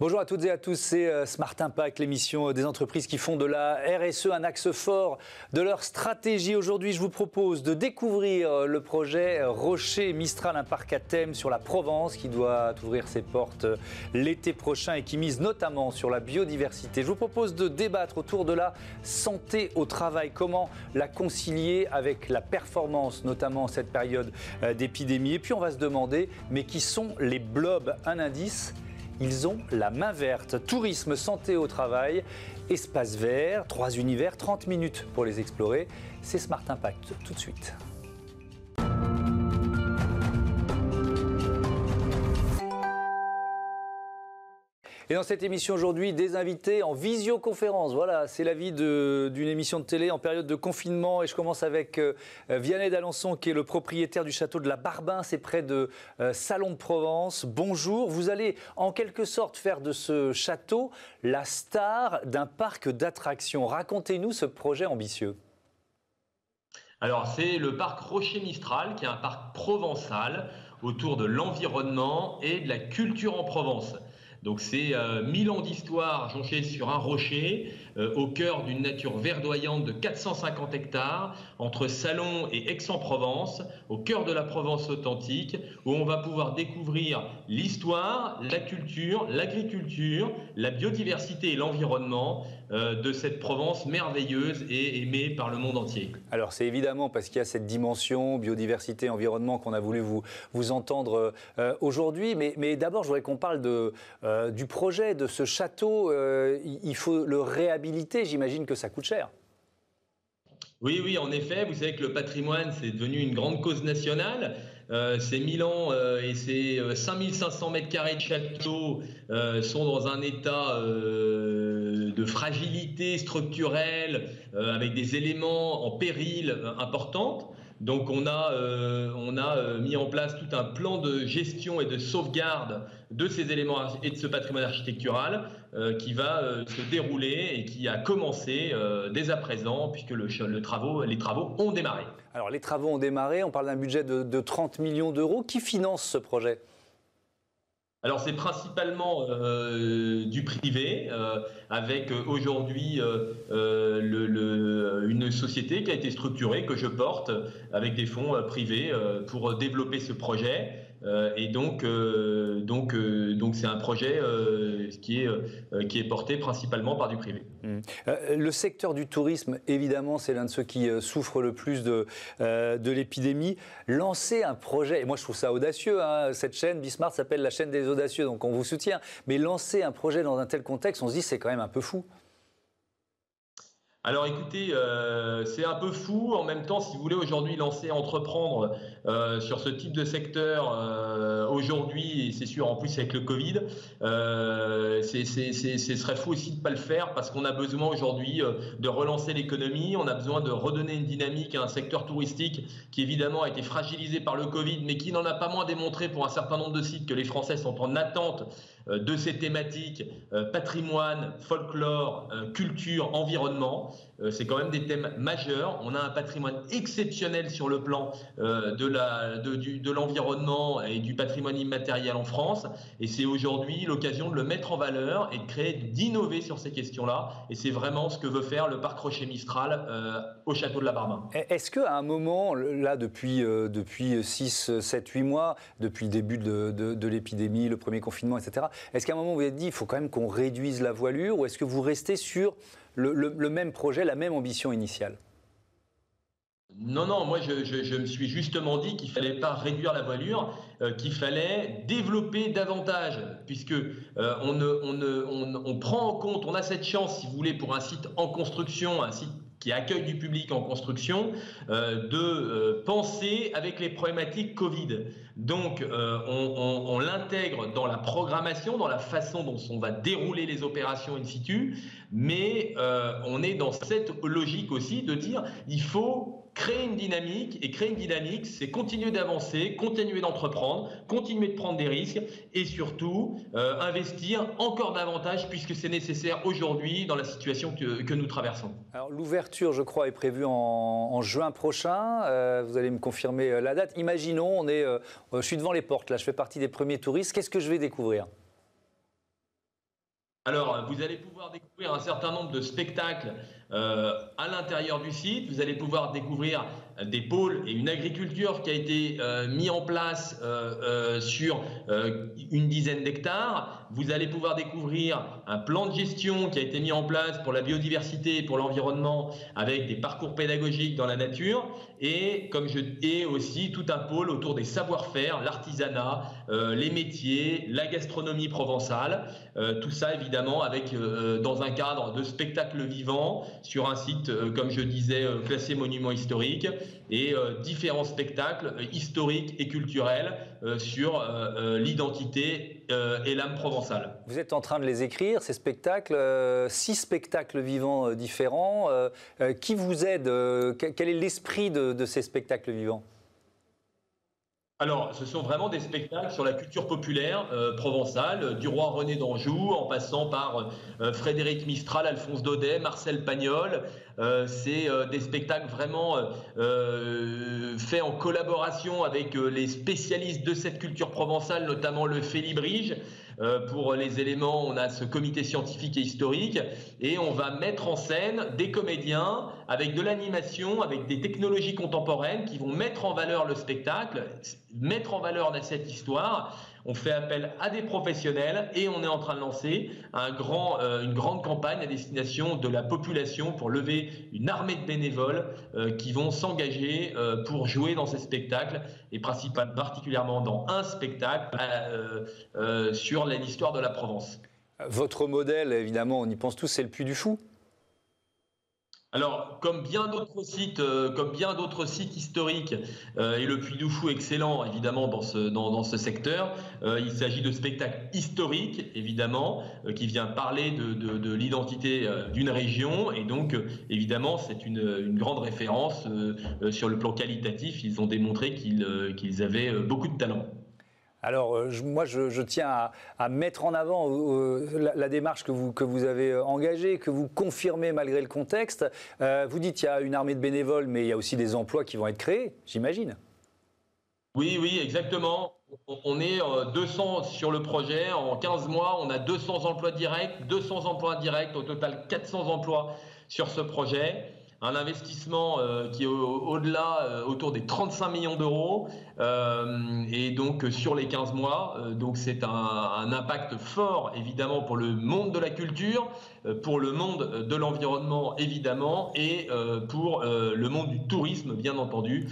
Bonjour à toutes et à tous, c'est euh, Smart Impact, l'émission des entreprises qui font de la RSE un axe fort de leur stratégie. Aujourd'hui, je vous propose de découvrir euh, le projet Rocher Mistral, un parc à thème sur la Provence qui doit ouvrir ses portes euh, l'été prochain et qui mise notamment sur la biodiversité. Je vous propose de débattre autour de la santé au travail, comment la concilier avec la performance, notamment en cette période d'épidémie? Et puis on va se demander, mais qui sont les blobs? Un indice ils ont la main verte. Tourisme, santé au travail, espace vert, trois univers, 30 minutes pour les explorer. C'est Smart Impact tout de suite. Et dans cette émission aujourd'hui, des invités en visioconférence. Voilà, c'est la vie d'une émission de télé en période de confinement. Et je commence avec euh, Vianney d'Alençon, qui est le propriétaire du château de la Barbin. C'est près de euh, Salon de Provence. Bonjour. Vous allez en quelque sorte faire de ce château la star d'un parc d'attractions. Racontez-nous ce projet ambitieux. Alors, c'est le parc Rocher Mistral, qui est un parc provençal autour de l'environnement et de la culture en Provence. Donc c'est euh, 1000 ans d'histoire jonchée sur un rocher, euh, au cœur d'une nature verdoyante de 450 hectares, entre Salon et Aix-en-Provence, au cœur de la Provence authentique, où on va pouvoir découvrir l'histoire, la culture, l'agriculture, la biodiversité et l'environnement euh, de cette Provence merveilleuse et aimée par le monde entier. Alors c'est évidemment parce qu'il y a cette dimension biodiversité, environnement qu'on a voulu vous, vous entendre euh, aujourd'hui, mais, mais d'abord je voudrais qu'on parle de, du projet de ce château. il faut le réhabiliter j'imagine que ça coûte cher. Oui, oui, en effet, vous savez que le patrimoine, c'est devenu une grande cause nationale. Euh, ces 1000 ans euh, et ces 5500 euh, mètres carrés de château sont dans un état de fragilité structurelle, avec des éléments en péril importants. Donc on a, euh, euh, mis en place tout un plan de gestion et de sauvegarde de ces éléments et de ce patrimoine architectural euh, qui va se dérouler et qui a commencé dès à présent puisque les travaux ont démarré. Alors les travaux ont démarré, on parle d'un budget de 30 millions d'euros. Qui finance ce projet? Alors c'est principalement euh, du privé, euh, avec euh, aujourd'hui une société qui a été structurée, que je porte, avec des fonds privés pour développer ce projet. Euh, et donc, euh, donc, euh, donc c'est un projet qui, est, qui est porté principalement par du privé. Mmh. le secteur du tourisme, évidemment, c'est l'un de ceux qui souffre le plus de, de l'épidémie. Lancer un projet, et moi je trouve ça audacieux, hein, cette chaîne, Bismarck s'appelle la chaîne des audacieux, donc on vous soutient, mais lancer un projet dans un tel contexte, on se dit c'est quand même un peu fou. Alors écoutez, euh, c'est un peu fou. En même temps, si vous voulez aujourd'hui lancer, entreprendre euh, sur ce type de secteur euh, aujourd'hui, et c'est sûr en plus avec le Covid, ce serait fou aussi de ne pas le faire parce qu'on a besoin aujourd'hui de relancer l'économie, on a besoin de redonner une dynamique à un secteur touristique qui évidemment a été fragilisé par le Covid, mais qui n'en a pas moins démontré pour un certain nombre de sites que les Français sont en attente de ces thématiques patrimoine, folklore, culture, environnement. Euh, c'est quand même des thèmes majeurs. On a un patrimoine exceptionnel sur le plan euh, de l'environnement et du patrimoine immatériel en France. Et c'est aujourd'hui l'occasion de le mettre en valeur et de créer, d'innover sur ces questions-là. Et c'est vraiment ce que veut faire le parc Rocher Mistral euh, au château de la Barbin. Est-ce qu'à un moment, là, depuis, depuis 6, 7, 8 mois, depuis le début de, de l'épidémie, le premier confinement, etc., est-ce qu'à un moment vous vous êtes dit, il faut quand même qu'on réduise la voilure ou est-ce que vous restez sur le, même projet, la même ambition initiale? Non, non, moi je, me suis justement dit qu'il ne fallait pas réduire la voilure, euh, qu'il fallait développer davantage, puisque euh, on, on, on, prend en compte, on a cette chance, si vous voulez, pour un site en construction, un site qui accueille du public en construction, euh, de euh, penser avec les problématiques Covid. Donc, euh, on, l'intègre dans la programmation, dans la façon dont on va dérouler les opérations in situ, mais on est dans cette logique aussi de dire il faut créer une dynamique, et créer une dynamique, c'est continuer d'avancer, continuer d'entreprendre, continuer de prendre des risques, et surtout euh, investir encore davantage, puisque c'est nécessaire aujourd'hui dans la situation que, nous traversons. L'ouverture, je crois, est prévue en, juin prochain. Euh, vous allez me confirmer euh, la date. Imaginons, je suis devant les portes, là, je fais partie des premiers touristes. Qu'est-ce que je vais découvrir? Alors, vous allez pouvoir découvrir un certain nombre de spectacles euh, à l'intérieur du site. Vous allez pouvoir découvrir des pôles et une agriculture qui a été euh, mis en place euh, sur une dizaine d'hectares. Vous allez pouvoir découvrir un plan de gestion qui a été mis en place pour la biodiversité et pour l'environnement avec des parcours pédagogiques dans la nature et comme je aussi tout un pôle autour des savoir-faire, l'artisanat, les métiers, la gastronomie provençale. tout ça évidemment avec dans un cadre de spectacle vivant sur un site, euh, comme je disais, euh, classé monument historique, et euh, différents spectacles historiques et culturels sur l'identité et l'âme provençale. Vous êtes en train de les écrire, ces spectacles, six spectacles vivants différents. qui vous aide Quel est l'esprit de ces spectacles vivants? Alors, ce sont vraiment des spectacles sur la culture populaire euh, provençale, euh, du roi René d'Anjou, en passant par euh, Frédéric Mistral, Alphonse Daudet, Marcel Pagnol. c'est des spectacles vraiment faits en collaboration avec les spécialistes de cette culture provençale, notamment le Félibrige. Euh, pour les éléments, on a ce comité scientifique et historique et on va mettre en scène des comédiens avec de l'animation, avec des technologies contemporaines qui vont mettre en valeur le spectacle, mettre en valeur cette histoire on fait appel à des professionnels et on est en train de lancer euh, une grande campagne à destination de la population pour lever une armée de bénévoles euh, qui vont s'engager euh, pour jouer dans ces spectacles et particulièrement dans un spectacle sur l'histoire de la Provence. Votre modèle, évidemment, on y pense tous, c'est le Puy du Fou. Alors, comme bien d'autres sites, euh, comme bien d'autres sites historiques, euh, et le Puy du Fou excellent évidemment dans ce, secteur, euh, il s'agit de spectacles historiques évidemment, qui vient parler de, de, l'identité d'une région, et donc évidemment c'est une, grande référence sur le plan qualitatif. Ils ont démontré qu'ils avaient beaucoup de talent. Alors, euh, moi, je, tiens à, mettre en avant euh, euh, la, démarche que vous, que vous avez engagée, que vous confirmez malgré le contexte. vous dites qu'il y a une armée de bénévoles, mais il y a aussi des emplois qui vont être créés, j'imagine. Oui, oui, exactement. On est 200 sur le projet. En 15 mois, on a 200 emplois directs, 200 emplois indirects, au total 400 emplois sur ce projet un investissement euh, qui est au-delà, euh, autour des 35 millions d'euros, euh, et donc sur les 15 mois. donc c'est un, impact fort, évidemment, pour le monde de la culture, pour le monde de l'environnement, évidemment, et pour le monde du tourisme, bien entendu,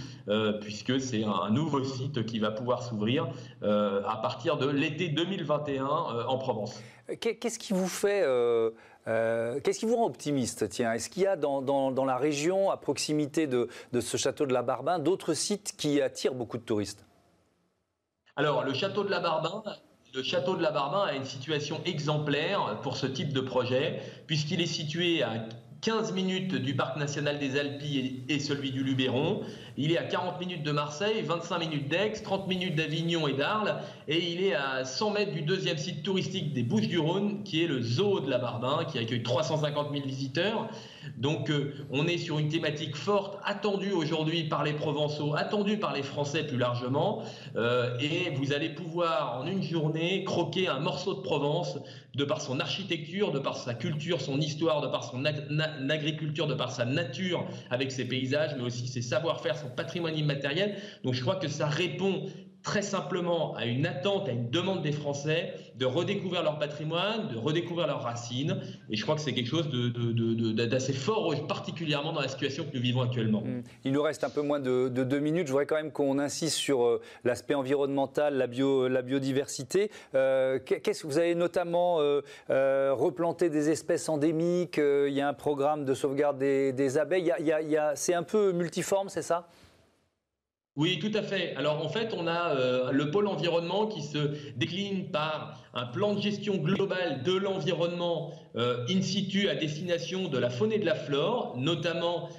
puisque c'est un, nouveau site qui va pouvoir s'ouvrir à partir de l'été 2021 en Provence. Qu'est-ce qui vous fait euh, qu'est-ce qui vous rend optimiste? Tiens, est-ce qu'il y a dans, la région, à proximité de, ce château de la Barbin, d'autres sites qui attirent beaucoup de touristes? Alors, le château de la Barbin, le château de la Barbin a une situation exemplaire pour ce type de projet, puisqu'il est situé à 15 minutes du parc national des Alpes et celui du Luberon. Il est à 40 minutes de Marseille, 25 minutes d'Aix, 30 minutes d'Avignon et d'Arles, et il est à 100 mètres du deuxième site touristique des Bouches-du-Rhône, qui est le zoo de la Barbin, qui accueille 350 000 visiteurs. Donc euh, on est sur une thématique forte, attendue aujourd'hui par les Provençaux, attendue par les Français plus largement, euh, et vous allez pouvoir en une journée croquer un morceau de Provence de par son architecture, de par sa culture, son histoire, de par son agriculture, de par sa nature avec ses paysages, mais aussi ses savoir-faire, son patrimoine immatériel. Donc je crois que ça répond très simplement à une attente, à une demande des Français de redécouvrir leur patrimoine, de redécouvrir leurs racines. Et je crois que c'est quelque chose d'assez fort, particulièrement dans la situation que nous vivons actuellement. Mmh. Il nous reste un peu moins de, deux minutes. Je voudrais quand même qu'on insiste sur euh, l'aspect environnemental, la, bio, la biodiversité. Euh, qu'est-ce que vous avez notamment euh, replanté des espèces endémiques Il y a un programme de sauvegarde des, abeilles. c'est un peu multiforme, c'est ça? Oui, tout à fait. Alors en fait, on a euh, le pôle environnement qui se décline par un plan de gestion global de l'environnement euh, in situ à destination de la faune et de la flore, notamment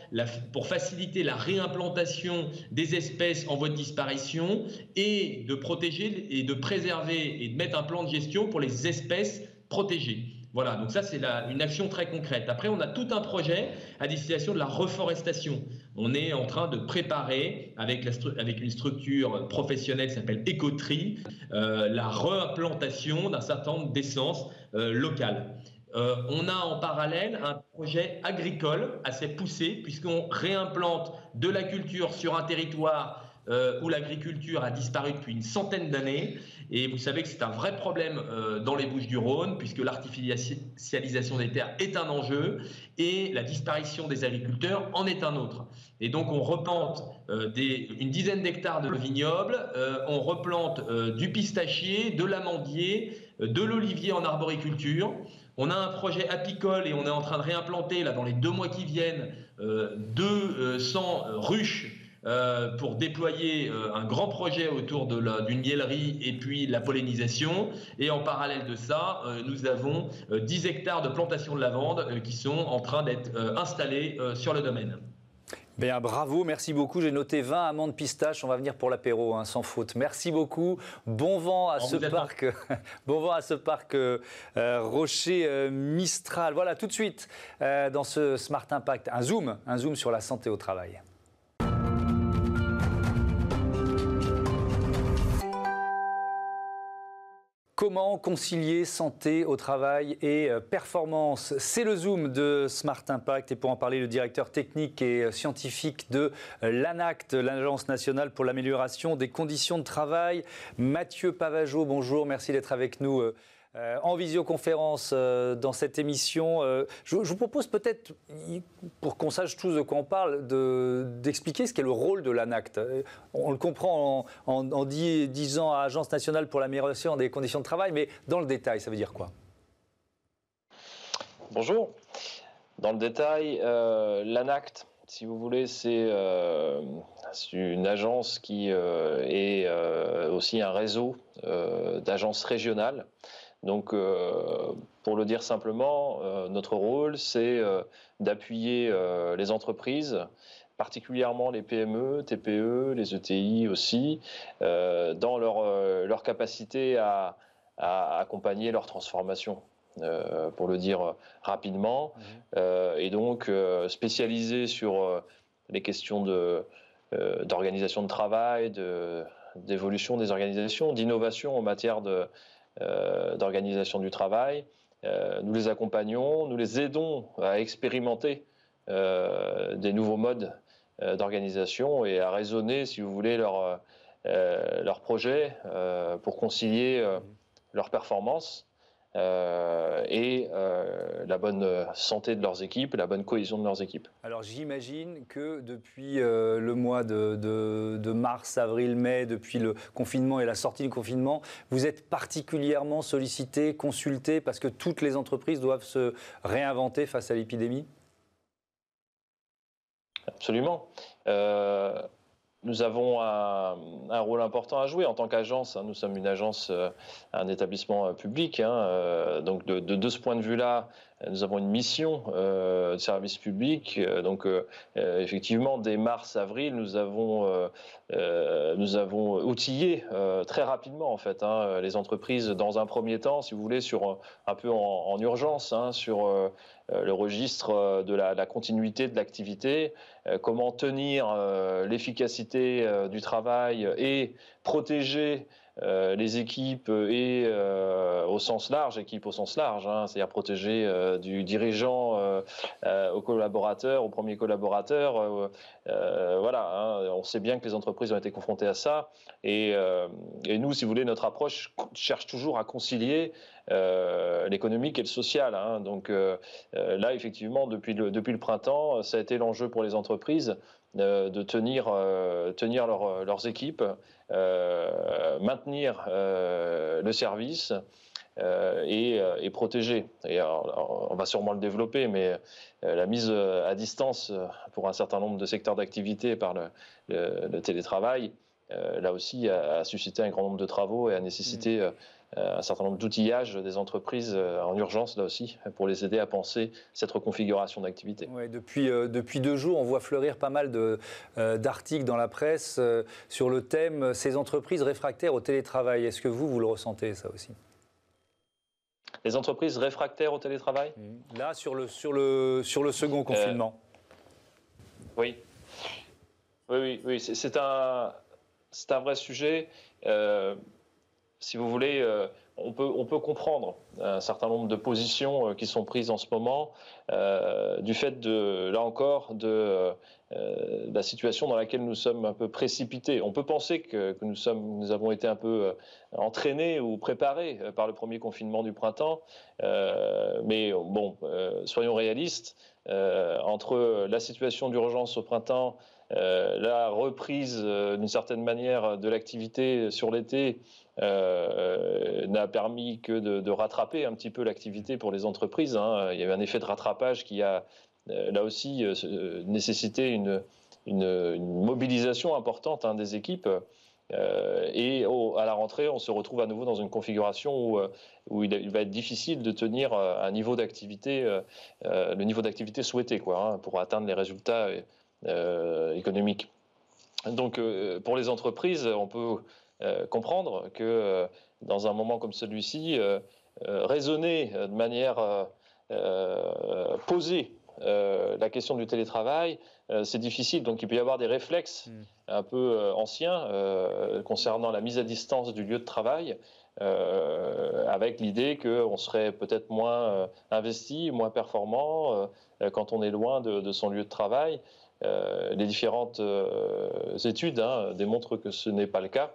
pour faciliter la réimplantation des espèces en voie de disparition et de protéger et de préserver et de mettre un plan de gestion pour les espèces protégées. Voilà, donc ça c'est une action très concrète. Après, on a tout un projet à destination de la reforestation. On est en train de préparer avec, une structure professionnelle qui s'appelle Ecotri euh, la reimplantation d'un certain nombre d'essences euh, locales. Euh, on a en parallèle un projet agricole assez poussé puisqu'on réimplante de la culture sur un territoire où l'agriculture a disparu depuis une centaine d'années et vous savez que c'est un vrai problème euh, dans les Bouches du Rhône, puisque l'artificialisation des terres est un enjeu et la disparition des agriculteurs en est un autre. Et donc on replante euh, une dizaine d'hectares de vignobles, euh, on replante du pistachier, de l'amandier, de l'olivier en arboriculture. On a un projet apicole et on est en train de réimplanter, là, dans les deux mois qui viennent, 200 ruches euh, pour déployer euh, un grand projet autour d'une miellerie et puis la pollinisation. Et en parallèle de ça, euh, nous avons 10 hectares de plantation de lavande qui sont en train d'être installés sur le domaine. Bien, bravo, merci beaucoup. J'ai noté 20 amandes pistaches. On va venir pour l'apéro, hein, sans faute. Merci beaucoup. Bon vent à ce parc, bon vent à ce parc Rocher Mistral. Voilà, tout de suite dans ce Smart Impact, un zoom, un zoom sur la santé au travail. Comment concilier santé au travail et euh, performance? C'est le zoom de Smart Impact et pour en parler, le directeur technique et euh, scientifique de euh, l'ANACT, l'Agence nationale pour l'amélioration des conditions de travail, Mathieu Pavageau. Bonjour, merci d'être avec nous euh, en visioconférence euh, dans cette émission. Euh, je, vous propose peut-être, pour qu'on sache tous de quoi on parle, d'expliquer ce qu'est le rôle de l'ANACT. On le comprend en, disant à Agence nationale pour l'amélioration des conditions de travail, mais dans le détail, ça veut dire quoi? Bonjour. Dans le détail, l'ANACT, si vous voulez, c'est une agence qui est aussi un réseau d'agences régionales donc, euh, pour le dire simplement, euh, notre rôle, c'est euh, d'appuyer les entreprises, particulièrement les PME, TPE, les ETI aussi, dans leur, capacité à, accompagner leur transformation. pour le dire rapidement, mmh. et donc spécialisé sur les questions d'organisation de, travail, d'évolution des organisations, d'innovation en matière de, euh, d'organisation du travail. Euh, nous les accompagnons, nous les aidons à expérimenter euh, des nouveaux modes d'organisation et à raisonner, si vous voulez, leur, leur projet pour concilier leur performance euh, et euh, la bonne santé de leurs équipes, la bonne cohésion de leurs équipes. Alors j'imagine que depuis euh, le mois de, mars, avril, mai, depuis le confinement et la sortie du confinement, vous êtes particulièrement sollicité, consulté, parce que toutes les entreprises doivent se réinventer face à l'épidémie? Absolument nous avons un, rôle important à jouer en tant qu'agence. Hein. Nous sommes une agence, euh, un établissement euh, public. Hein. Euh, donc de, ce point de vue-là, nous avons une mission de service public. donc effectivement, dès mars-avril, nous avons nous avons outillé très rapidement en fait hein, les entreprises dans un premier temps, si vous voulez, sur un peu en, urgence, sur le registre de la, de la continuité de l'activité, comment tenir l'efficacité du travail et protéger euh, les équipes et euh, au sens large, équipe au sens large, hein, c'est-à-dire protéger euh, du dirigeant au collaborateur, au premier collaborateur. voilà, hein, on sait bien que les entreprises ont été confrontées à ça. Et, nous, si vous voulez, notre approche cherche toujours à concilier l'économique et le social. Hein. Donc là, effectivement, depuis le, depuis le printemps, ça a été l'enjeu pour les entreprises de tenir, tenir leurs équipes euh, maintenir euh, le service euh, et, protéger. Et on va sûrement le développer, mais la mise à distance pour un certain nombre de secteurs d'activité par le, télétravail, là aussi, a, suscité un grand nombre de travaux et a nécessité mmh. Euh, un certain nombre d'outillages des entreprises euh, en urgence, là aussi, pour les aider à penser cette reconfiguration d'activité. depuis, euh, depuis deux jours, on voit fleurir pas mal d'articles dans la presse sur le thème ces entreprises réfractaires au télétravail. Est-ce que vous, vous le ressentez, ça aussi? Les entreprises réfractaires au télétravail? Mmh. Là, sur le, sur le, sur le second confinement. oui. Oui, oui, oui. C'est un, un vrai sujet. Si vous voulez, on peut, on peut comprendre un certain nombre de positions euh, qui sont prises en ce moment euh, du fait de, là encore, de euh, la situation dans laquelle nous sommes un peu précipités. On peut penser que, nous, nous avons été un peu entraînés ou préparés par le premier confinement du printemps, mais bon, soyons réalistes, entre la situation d'urgence au printemps, la reprise d'une certaine manière de l'activité sur l'été euh, n'a permis que de, rattraper un petit peu l'activité pour les entreprises. Hein. Il y a eu un effet de rattrapage qui a euh, là aussi euh, nécessité une, mobilisation importante hein, des équipes. et à la rentrée, on se retrouve à nouveau dans une configuration où, il, va être difficile de tenir un niveau d'activité, le niveau d'activité souhaité, quoi, hein, pour atteindre les résultats économiques. Donc, pour les entreprises, on peut euh, comprendre que euh, dans un moment comme celui-ci, euh, raisonner de manière posée la question du télétravail, c'est difficile. Donc il peut y avoir des réflexes hmm. un peu anciens concernant la mise à distance du lieu de travail. avec l'idée qu'on serait peut-être moins investi, moins performant quand on est loin de, son lieu de travail. Les différentes études hein, démontrent que ce n'est pas le cas.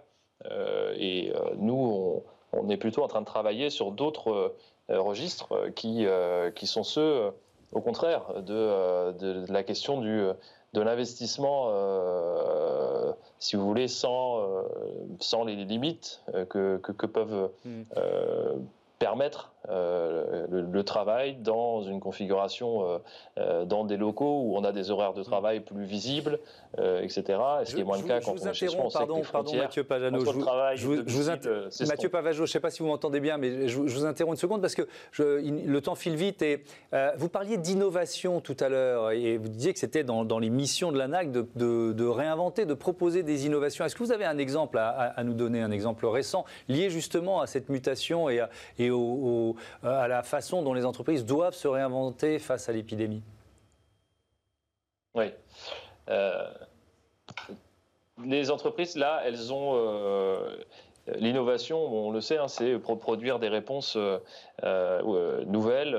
Euh, et euh, nous, on, est plutôt en train de travailler sur d'autres euh, registres qui, qui sont ceux, au contraire, de, de, la question du, de l'investissement, si vous voulez, sans, sans les limites que, que, peuvent mmh. permettre euh, le, travail dans une configuration, euh, euh, dans des locaux où on a des horaires de travail plus visibles, etc. Ce qui est moins le cas quand on est chez soi. Pardon, pardon Mathieu Pavano. Je, vous, je Mathieu Pavano, je ne sais pas si vous m'entendez bien, mais je, vous interromps une seconde parce que le temps file vite. Et vous parliez d'innovation tout à l'heure et vous disiez que c'était dans, les missions de l'ANAC de, de, réinventer, de proposer des innovations. Est-ce que vous avez un exemple à, nous donner, un exemple récent lié justement à cette mutation et, et au euh, à la façon dont les entreprises doivent se réinventer face à l'épidémie Oui. Euh, les entreprises, là, elles ont... Euh, l'innovation, on le sait, hein, c'est produire des réponses nouvelles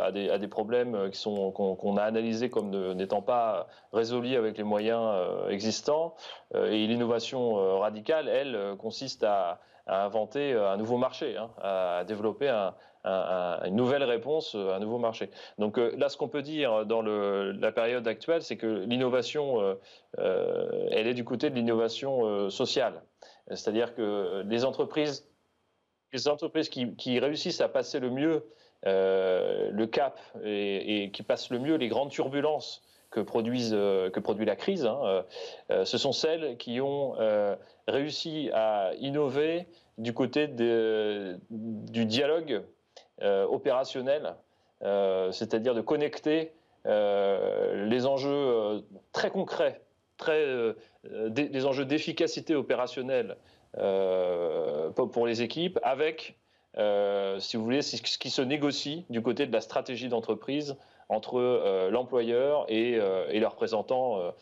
à, des, problèmes qui sont qu'on a analysés comme n'étant pas résolus avec les moyens existants. et l'innovation radicale, elle, consiste à, inventer un nouveau marché, hein, à développer un, une nouvelle réponse, un nouveau marché. Donc euh, là, ce qu'on peut dire dans la période actuelle, c'est que l'innovation, euh, euh, elle est du côté de l'innovation sociale. C'est-à-dire que les entreprises, les entreprises qui, réussissent à passer le mieux le cap et, qui passent le mieux les grandes turbulences que, produisent, que produit la crise, hein, ce sont celles qui ont réussi à innover du côté du dialogue euh, opérationnel, euh, c'est-à-dire de connecter euh, les enjeux très concrets, très, des, enjeux d'efficacité opérationnelle pour les équipes avec si vous voulez, ce qui se négocie du côté de la stratégie d'entreprise entre l'employeur et, les représentants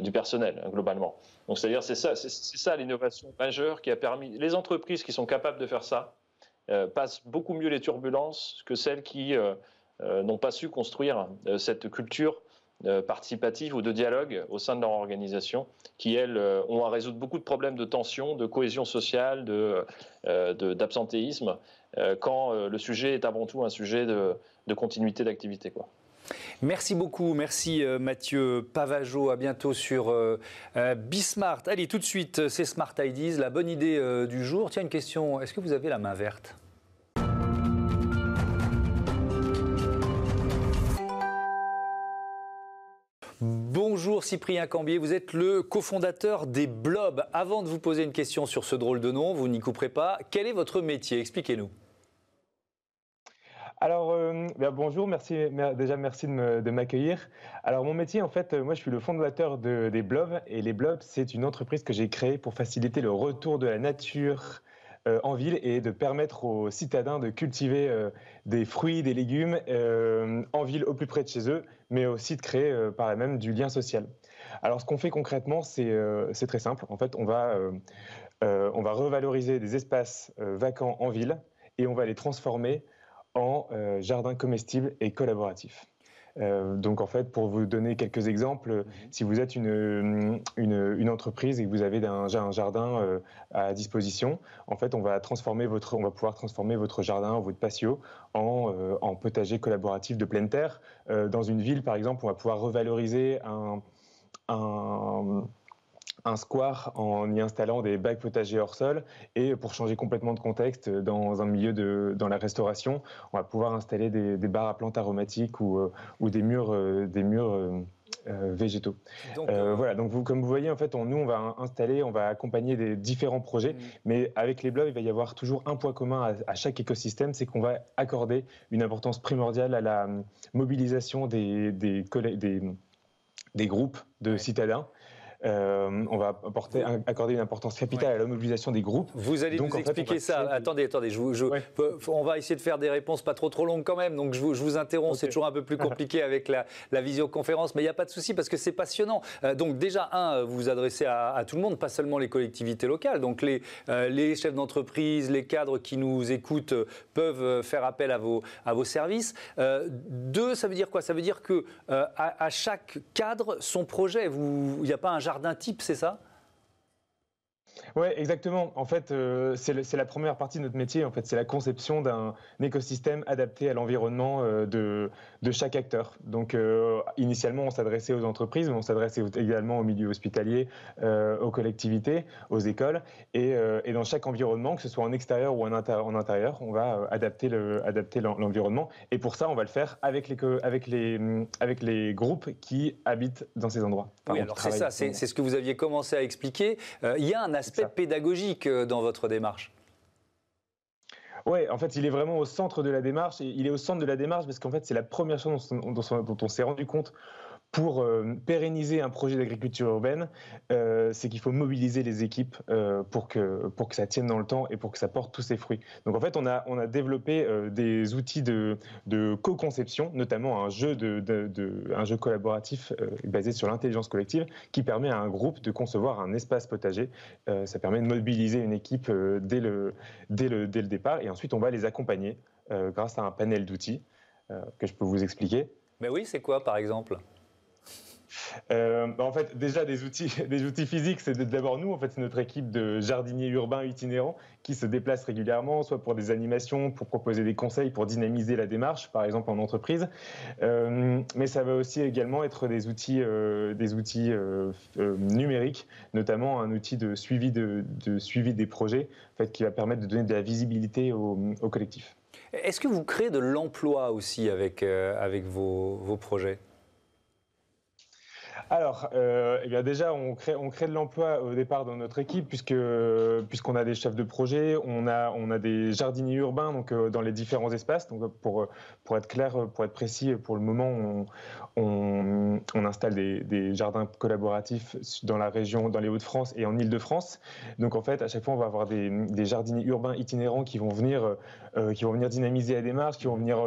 du personnel, globalement. Donc, c'est-à-dire, c'est ça, c'est ça l'innovation majeure qui a permis. Les entreprises qui sont capables de faire ça, passent beaucoup mieux les turbulences que celles qui euh, euh, n'ont pas su construire cette culture participative ou de dialogue au sein de leur organisation, qui, elles, ont à résoudre beaucoup de problèmes de tension, de cohésion sociale, d'absentéisme, de, quand le sujet est avant tout un sujet de, de continuité d'activité. Quoi. Merci beaucoup, merci Mathieu Pavageau. À bientôt sur euh, Bismart. Allez, tout de suite, c'est Smart Ideas, la bonne idée du jour. Tiens, une question, est-ce que vous avez la main verte? Bonjour Cyprien Cambier, vous êtes le cofondateur des Blobs. Avant de vous poser une question sur ce drôle de nom, vous n'y couperez pas, quel est votre métier? Expliquez-nous. Alors, euh, ben, bonjour, merci, déjà merci de m'accueillir. Alors, mon métier, en fait, moi, je suis le fondateur des Blobs. Et les Blobs, c'est une entreprise que j'ai créée pour faciliter le retour de la nature en ville et de permettre aux citadins de cultiver des fruits, des légumes en ville au plus près de chez eux, mais aussi de créer par la même du lien social. Alors ce qu'on fait concrètement, c'est très simple. En fait, on va revaloriser des espaces vacants en ville et on va les transformer en jardins comestibles et collaboratifs. Euh, donc en fait, pour vous donner quelques exemples, mhm. si vous êtes une, une, entreprise et que vous avez un, un jardin euh, à disposition, en fait, on va transformer votre, on va pouvoir transformer votre jardin, votre patio, en, euh, en potager collaboratif de pleine terre. dans une ville, par exemple, on va pouvoir revaloriser un, un un square en y installant des bacs potagers hors sol. Et pour changer complètement de contexte, dans un milieu de dans la restauration, on va pouvoir installer des, des bars à plantes aromatiques ou, euh, ou des murs, euh, des murs euh, végétaux. voilà, donc vous, comme vous voyez, en fait, on, nous, on va installer, on va accompagner des différents projets, mm. mais avec les blogs, il va y avoir toujours un point commun à, chaque écosystème, c'est qu'on va accorder une importance primordiale à la mobilisation des, des, des, des groupes de citadins euh, on va apporter, accorder une importance capitale à la mobilisation des groupes. Vous allez nous expliquer ça. Attendez, attendez, on va essayer de faire des réponses pas trop trop longues quand même. Donc je vous, interromps, c'est toujours un peu plus compliqué avec la, visioconférence, mais il n'y a pas de souci parce que c'est passionnant. Euh, donc déjà, un, vous vous adressez à, tout le monde, pas seulement les collectivités locales. Donc les, euh, les chefs d'entreprise, les cadres qui nous écoutent peuvent faire appel à vos, à vos services. deux, ça veut dire quoi? Ça veut dire que à, chaque cadre, son projet. Il n'y a pas un jardin type, c'est ça? Oui, exactement. En fait, euh, c'est la première partie de notre métier. En fait, c'est la conception d'un écosystème adapté à l'environnement euh, de, de, chaque acteur. Donc, euh, initialement, on s'adressait aux entreprises, mais on s'adressait également au milieu hospitalier, aux collectivités, aux écoles. Et, et, dans chaque environnement, que ce soit en extérieur ou en, en intérieur, on va adapter l'environnement. Le, et pour ça, on va le faire avec les, avec les, avec les groupes qui habitent dans ces endroits. oui, alors c'est ça, c'est ce que vous aviez commencé à expliquer. il y a un aspect pédagogique euh, dans votre démarche. Oui, en fait, il est vraiment au centre de la démarche. il est au centre de la démarche parce qu'en fait, c'est la première chose dont on s'est rendu compte pour euh, pérenniser un projet d'agriculture urbaine, euh, c'est qu'il faut mobiliser les équipes euh, pour, que, pour que ça tienne dans le temps et pour que ça porte tous ses fruits. Donc en fait, on a, on a développé des outils de, co-conception, notamment un jeu, de, de, un jeu collaboratif basé sur l'intelligence collective qui permet à un groupe de concevoir un espace potager. ça permet de mobiliser une équipe dès, le, dès, le, dès le départ et ensuite on va les accompagner grâce à un panel d'outils que je peux vous expliquer. Mais oui, c'est quoi par exemple? Euh, bah, en fait, déjà des outils, des outils physiques, c'est d'abord nous. En fait, c'est notre équipe de jardiniers urbains itinérants qui se déplacent régulièrement, soit pour des animations, pour proposer des conseils, pour dynamiser la démarche, par exemple en entreprise. Euh, mais ça va aussi également être des outils, euh, des outils numériques, notamment un outil de suivi de, suivi des projets, en fait, qui va permettre de donner de la visibilité au, collectif. Est-ce que vous créez de l'emploi aussi avec, avec vos, vos projets? Alors, euh, eh bien déjà, on crée, on crée de l'emploi au départ dans notre équipe, puisqu'on a des chefs de projet, on a, on a des jardiniers urbains donc, euh, dans les différents espaces. Donc, pour, pour être clair, pour être précis, pour le moment, on, on, on installe des, des, jardins collaboratifs dans la région, dans les Hauts-de-France et en Île-de-France. Donc, en fait, à chaque fois, on va avoir des, des jardiniers urbains itinérants qui vont venir, euh, qui vont venir dynamiser la démarche, qui vont venir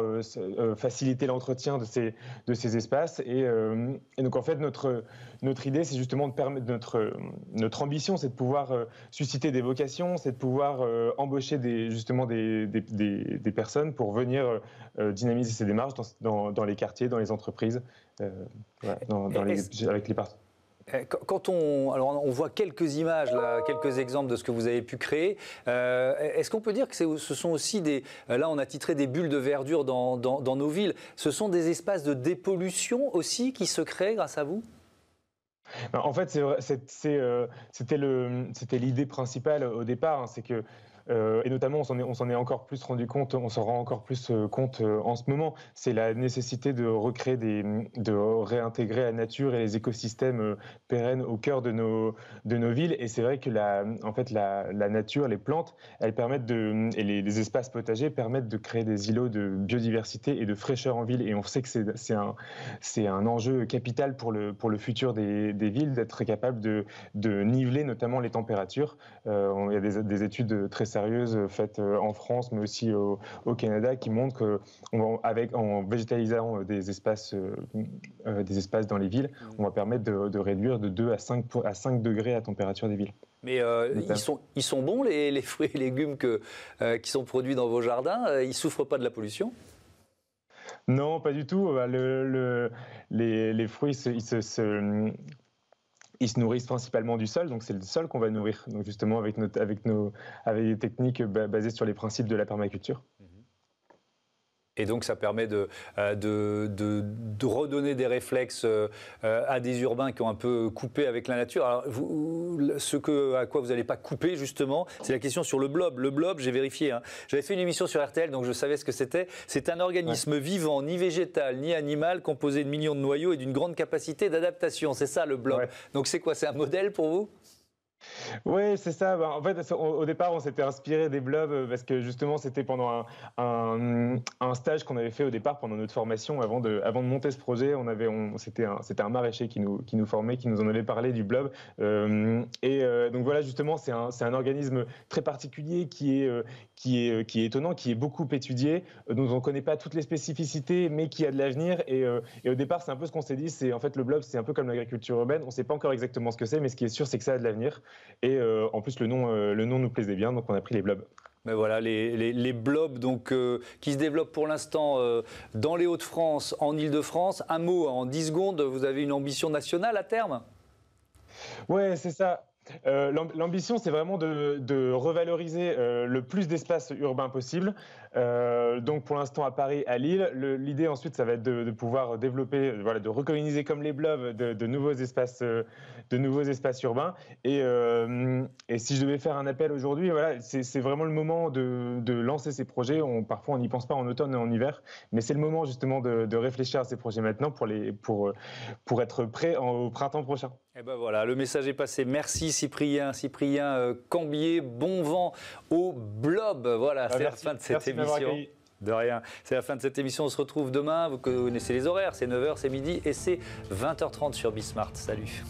faciliter l'entretien de ces, de ces espaces. Et, et donc, en fait, notre notre, idée, c'est justement de permettre notre, notre ambition, c'est de pouvoir euh, susciter des vocations, c'est de pouvoir euh, embaucher des, justement des, des, personnes pour venir euh, dynamiser ces démarches dans, dans, les quartiers, dans les entreprises, dans, les, avec les partenaires. Quand on, voit quelques images, quelques exemples de ce que vous avez pu créer, est-ce qu'on peut dire que ce sont aussi des, là on a titré des bulles de verdure dans, nos villes, ce sont des espaces de dépollution aussi qui se créent grâce à vous? En fait, euh, c'était l'idée principale au départ, hein, c'est que euh, et notamment, on s'en est, encore plus rendu compte, on s'en rend encore plus euh, compte euh, en ce moment. C'est la nécessité de recréer de réintégrer la nature et les écosystèmes pérennes au cœur de nos, de nos villes. Et c'est vrai que la, en fait, la, nature, les plantes, elles permettent de, et les, espaces potagers permettent de créer des îlots de biodiversité et de fraîcheur en ville. Et on sait que c'est un, un enjeu capital pour le, pour le futur des, des villes, d'être capable de, de niveler notamment les températures. il y a des, des études très sérieuses faites en France, mais aussi au, Canada, qui montrent qu'en végétalisant des espaces, des espaces dans les villes, mmh. on va permettre de, réduire de 2 à 5, à 5 degrés la température des villes. Mais ils, sont, ils sont bons, les, fruits et légumes que, qui sont produits dans vos jardins? Ils ne souffrent pas de la pollution? Non, pas du tout. Bah, les, fruits, ils se, nourrissent principalement du sol, donc c'est le sol qu'on va nourrir. Donc justement avec, avec, nos, avec des techniques basées sur les principes de la permaculture. Et donc ça permet de, euh, de, de, redonner des réflexes euh, à des urbains qui ont un peu coupé avec la nature. Alors, vous, ce que, à quoi vous n'allez pas couper justement, c'est la question sur le blob. Le blob, j'ai vérifié, hein. j'avais fait une émission sur RTL, donc je savais ce que c'était. C'est un organisme vivant, ni végétal, ni animal, composé de millions de noyaux et d'une grande capacité d'adaptation. C'est ça le blob. Donc c'est quoi? C'est un modèle pour vous? Oui, c'est ça. Bah, en fait, au départ, on s'était inspiré des blobs euh, parce que justement, c'était pendant un, un, stage qu'on avait fait au départ pendant notre formation avant de, avant de monter ce projet. On on, c'était un, un maraîcher qui nous, qui nous formait, qui nous en avait parlé du blob. Euh, et euh, donc voilà, justement, c'est un, un organisme très particulier qui est, qui est, qui est étonnant, qui est beaucoup étudié, dont on ne connaît pas toutes les spécificités, mais qui a de l'avenir. Et, et au départ, c'est un peu ce qu'on s'est dit. C'est en fait le blob, c'est un peu comme l'agriculture urbaine. On ne sait pas encore exactement ce que c'est, mais ce qui est sûr, c'est que ça a de l'avenir. Et euh, en plus, le nom, euh, le nom nous plaisait bien, donc on a pris les blobs. Mais voilà, les, les, blobs donc, euh, qui se développent pour l'instant dans les Hauts-de-France, en Ile-de-France. Un mot en 10 secondes, vous avez une ambition nationale à terme? Ouais, c'est ça. L'ambition, c'est vraiment de, revaloriser le plus d'espaces urbains possible. Euh, donc pour l'instant à Paris, à Lille. L'idée ensuite, ça va être de, pouvoir développer, voilà, de recoloniser comme les blobs de, nouveaux espaces, euh, de nouveaux espaces urbains. Et, euh, si je devais faire un appel aujourd'hui, voilà, c'est vraiment le moment de, lancer ces projets. On, parfois, on n'y pense pas en automne et en hiver, mais c'est le moment justement de, réfléchir à ces projets maintenant pour être prêt au printemps prochain. Et eh ben voilà, le message est passé. Merci Cyprien, Cyprien Cambier. Bon vent au blob. Voilà, ah, c'est la fin de cette émission. De rien. C'est la fin de cette émission. On se retrouve demain. Vous connaissez les horaires. C'est 9h, c'est midi et c'est 20h30 sur Bismart. Salut.